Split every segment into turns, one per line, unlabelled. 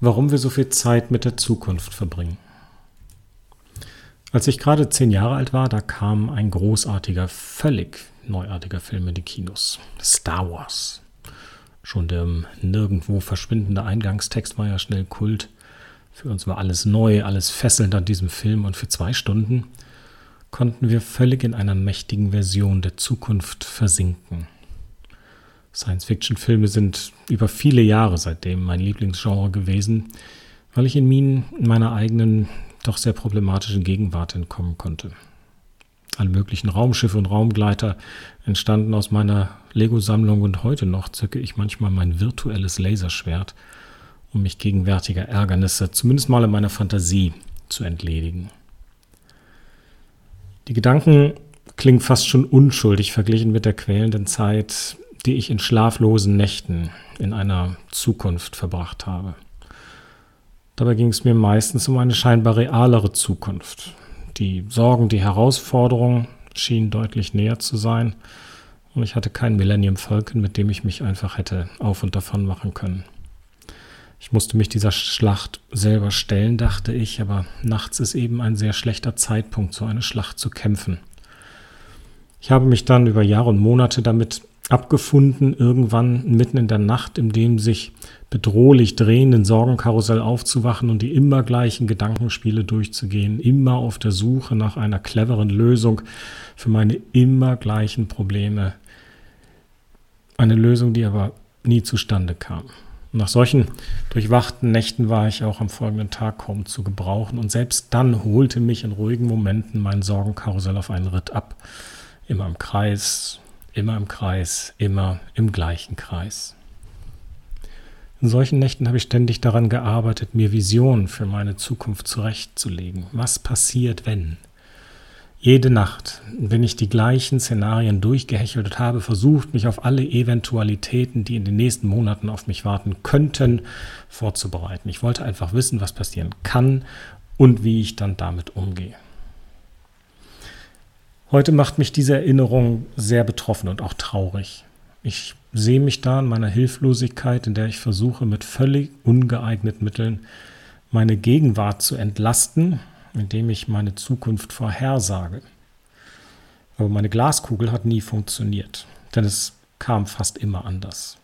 warum wir so viel Zeit mit der Zukunft verbringen. Als ich gerade zehn Jahre alt war, da kam ein großartiger, völlig neuartiger Film in die Kinos. Star Wars. Schon der nirgendwo verschwindende Eingangstext war ja schnell Kult. Für uns war alles neu, alles fesselnd an diesem Film und für zwei Stunden konnten wir völlig in einer mächtigen Version der Zukunft versinken. Science-Fiction-Filme sind über viele Jahre seitdem mein Lieblingsgenre gewesen, weil ich in ihnen meiner eigenen, doch sehr problematischen Gegenwart entkommen konnte. Alle möglichen Raumschiffe und Raumgleiter entstanden aus meiner Lego-Sammlung und heute noch zücke ich manchmal mein virtuelles Laserschwert, um mich gegenwärtiger Ärgernisse, zumindest mal in meiner Fantasie, zu entledigen. Die Gedanken klingen fast schon unschuldig verglichen mit der quälenden Zeit, die ich in schlaflosen Nächten in einer Zukunft verbracht habe. Dabei ging es mir meistens um eine scheinbar realere Zukunft. Die Sorgen, die Herausforderungen schienen deutlich näher zu sein, und ich hatte kein Millennium Falcon, mit dem ich mich einfach hätte auf und davon machen können. Ich musste mich dieser Schlacht selber stellen, dachte ich, aber nachts ist eben ein sehr schlechter Zeitpunkt, so eine Schlacht zu kämpfen. Ich habe mich dann über Jahre und Monate damit abgefunden, irgendwann mitten in der Nacht in dem sich bedrohlich drehenden Sorgenkarussell aufzuwachen und die immer gleichen Gedankenspiele durchzugehen, immer auf der Suche nach einer cleveren Lösung für meine immer gleichen Probleme. Eine Lösung, die aber nie zustande kam. Nach solchen durchwachten Nächten war ich auch am folgenden Tag kaum zu gebrauchen und selbst dann holte mich in ruhigen Momenten mein Sorgenkarussell auf einen Ritt ab. Immer im Kreis, Immer im Kreis, immer im gleichen Kreis. In solchen Nächten habe ich ständig daran gearbeitet, mir Visionen für meine Zukunft zurechtzulegen. Was passiert, wenn? Jede Nacht, wenn ich die gleichen Szenarien durchgehechelt habe versucht, mich auf alle Eventualitäten, die in den nächsten Monaten auf mich warten könnten, vorzubereiten. Ich wollte einfach wissen, was passieren kann und wie ich dann damit umgehe. Heute macht mich diese Erinnerung sehr betroffen und auch traurig. Ich sehe mich da in meiner Hilflosigkeit, in der ich versuche, mit völlig ungeeigneten Mitteln meine Gegenwart zu entlasten, indem ich meine Zukunft vorhersage. Aber meine Glaskugel hat nie funktioniert, denn es kam fast immer anders.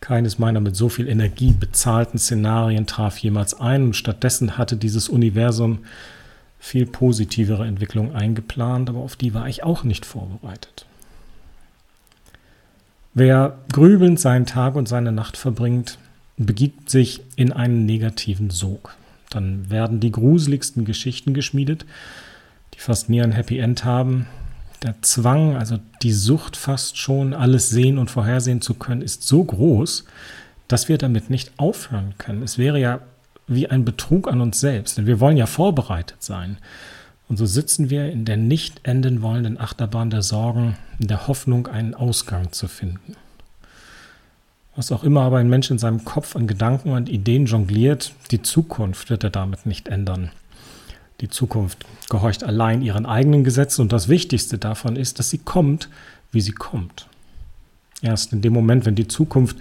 Keines meiner mit so viel Energie bezahlten Szenarien traf jemals ein und stattdessen hatte dieses Universum viel positivere Entwicklung eingeplant, aber auf die war ich auch nicht vorbereitet. Wer grübelnd seinen Tag und seine Nacht verbringt, begibt sich in einen negativen Sog. Dann werden die gruseligsten Geschichten geschmiedet, die fast nie ein Happy End haben. Der Zwang, also die Sucht fast schon, alles sehen und vorhersehen zu können, ist so groß, dass wir damit nicht aufhören können. Es wäre ja wie ein Betrug an uns selbst, denn wir wollen ja vorbereitet sein. Und so sitzen wir in der nicht enden wollenden Achterbahn der Sorgen, in der Hoffnung, einen Ausgang zu finden. Was auch immer aber ein Mensch in seinem Kopf an Gedanken und Ideen jongliert, die Zukunft wird er damit nicht ändern. Die Zukunft gehorcht allein ihren eigenen Gesetzen und das Wichtigste davon ist, dass sie kommt, wie sie kommt. Erst in dem Moment, wenn die Zukunft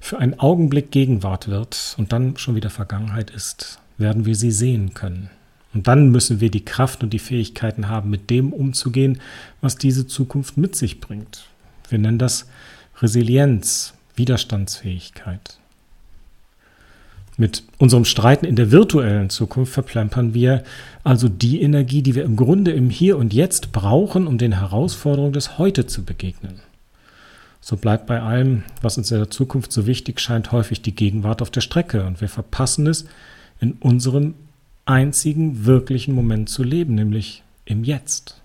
für einen Augenblick Gegenwart wird und dann schon wieder Vergangenheit ist, werden wir sie sehen können. Und dann müssen wir die Kraft und die Fähigkeiten haben, mit dem umzugehen, was diese Zukunft mit sich bringt. Wir nennen das Resilienz, Widerstandsfähigkeit. Mit unserem Streiten in der virtuellen Zukunft verplempern wir also die Energie, die wir im Grunde im Hier und Jetzt brauchen, um den Herausforderungen des Heute zu begegnen. So bleibt bei allem, was uns in der Zukunft so wichtig scheint, häufig die Gegenwart auf der Strecke und wir verpassen es, in unserem einzigen wirklichen Moment zu leben, nämlich im Jetzt.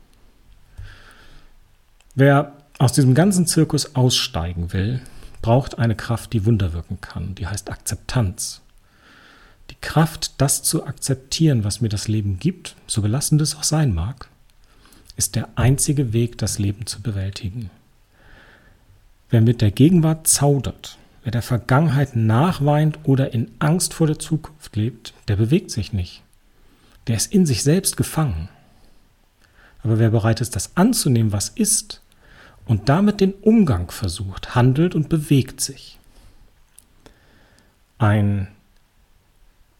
Wer aus diesem ganzen Zirkus aussteigen will, braucht eine Kraft, die Wunder wirken kann. Die heißt Akzeptanz. Die Kraft, das zu akzeptieren, was mir das Leben gibt, so belastend es auch sein mag, ist der einzige Weg, das Leben zu bewältigen. Wer mit der Gegenwart zaudert, wer der Vergangenheit nachweint oder in Angst vor der Zukunft lebt, der bewegt sich nicht. Der ist in sich selbst gefangen. Aber wer bereit ist, das anzunehmen, was ist, und damit den Umgang versucht, handelt und bewegt sich. Ein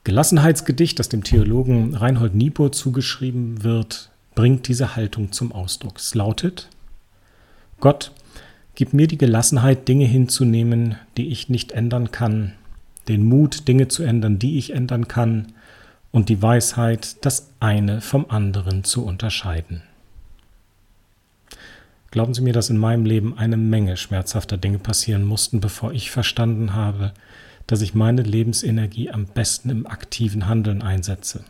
Gelassenheitsgedicht, das dem Theologen Reinhold Niebuhr zugeschrieben wird, bringt diese Haltung zum Ausdruck. Es lautet, Gott, gib mir die Gelassenheit, Dinge hinzunehmen, die ich nicht ändern kann, den Mut, Dinge zu ändern, die ich ändern kann, und die Weisheit, das eine vom anderen zu unterscheiden. Glauben Sie mir, dass in meinem Leben eine Menge schmerzhafter Dinge passieren mussten, bevor ich verstanden habe, dass ich meine Lebensenergie am besten im aktiven Handeln einsetze.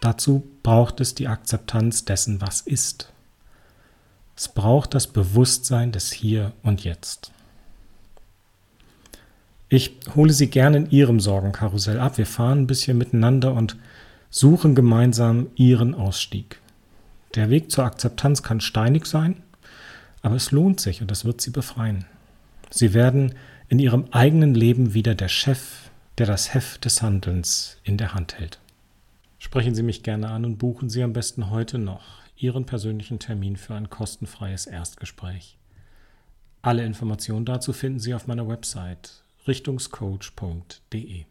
Dazu braucht es die Akzeptanz dessen, was ist. Es braucht das Bewusstsein des Hier und Jetzt. Ich hole Sie gerne in Ihrem Sorgenkarussell ab. Wir fahren ein bisschen miteinander und suchen gemeinsam Ihren Ausstieg. Der Weg zur Akzeptanz kann steinig sein, aber es lohnt sich und das wird Sie befreien. Sie werden in Ihrem eigenen Leben wieder der Chef, der das Heft des Handelns in der Hand hält. Sprechen Sie mich gerne an und buchen Sie am besten heute noch Ihren persönlichen Termin für ein kostenfreies Erstgespräch. Alle Informationen dazu finden Sie auf meiner Website richtungscoach.de.